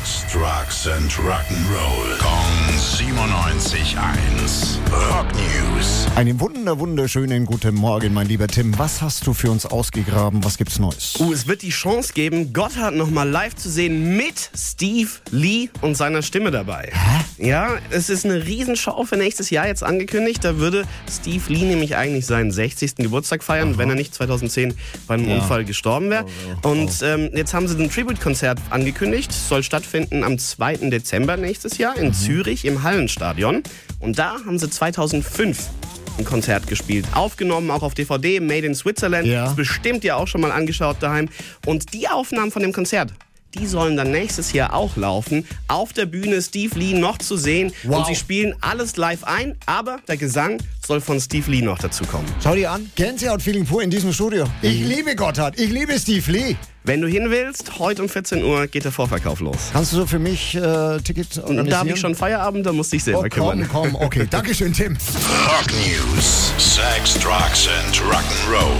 Sex, Drugs and Rock'n'Roll. Kong 97.1. Einen wunder wunderschönen guten Morgen, mein lieber Tim. Was hast du für uns ausgegraben? Was gibt's Neues? Uh, es wird die Chance geben, Gotthard nochmal live zu sehen mit Steve Lee und seiner Stimme dabei. Hä? Ja, es ist eine Riesenshow für nächstes Jahr jetzt angekündigt. Da würde Steve Lee nämlich eigentlich seinen 60. Geburtstag feiern, wenn er nicht 2010 beim Ja. Unfall gestorben wäre. Und ähm, jetzt haben sie ein Tribute-Konzert angekündigt. Soll stattfinden am 2. Dezember nächstes Jahr Mhm. in Zürich im Hallenstadion. Und da haben sie 2005 ein Konzert gespielt. Aufgenommen, auch auf DVD, Made in Switzerland. Ja. Ist bestimmt ja auch schon mal angeschaut daheim. Und die Aufnahmen von dem Konzert, die sollen dann nächstes Jahr auch laufen. Auf der Bühne Steve Lee noch zu sehen. Wow. Und sie spielen alles live ein, aber der Gesang soll von Steve Lee noch dazu kommen. Schau dir an. Gänsehaut-Feeling pur in diesem Studio. Ich liebe Gotthard. Ich liebe Steve Lee. Wenn du hin willst, heute um 14 Uhr geht der Vorverkauf los. Kannst du so für mich äh, Tickets Und organisieren? da habe ich schon Feierabend, da musste ich selber Oh, komm, kümmern. komm. Okay, Dankeschön, Tim. Rock News. Sex, Drugs and Rock'n'Roll.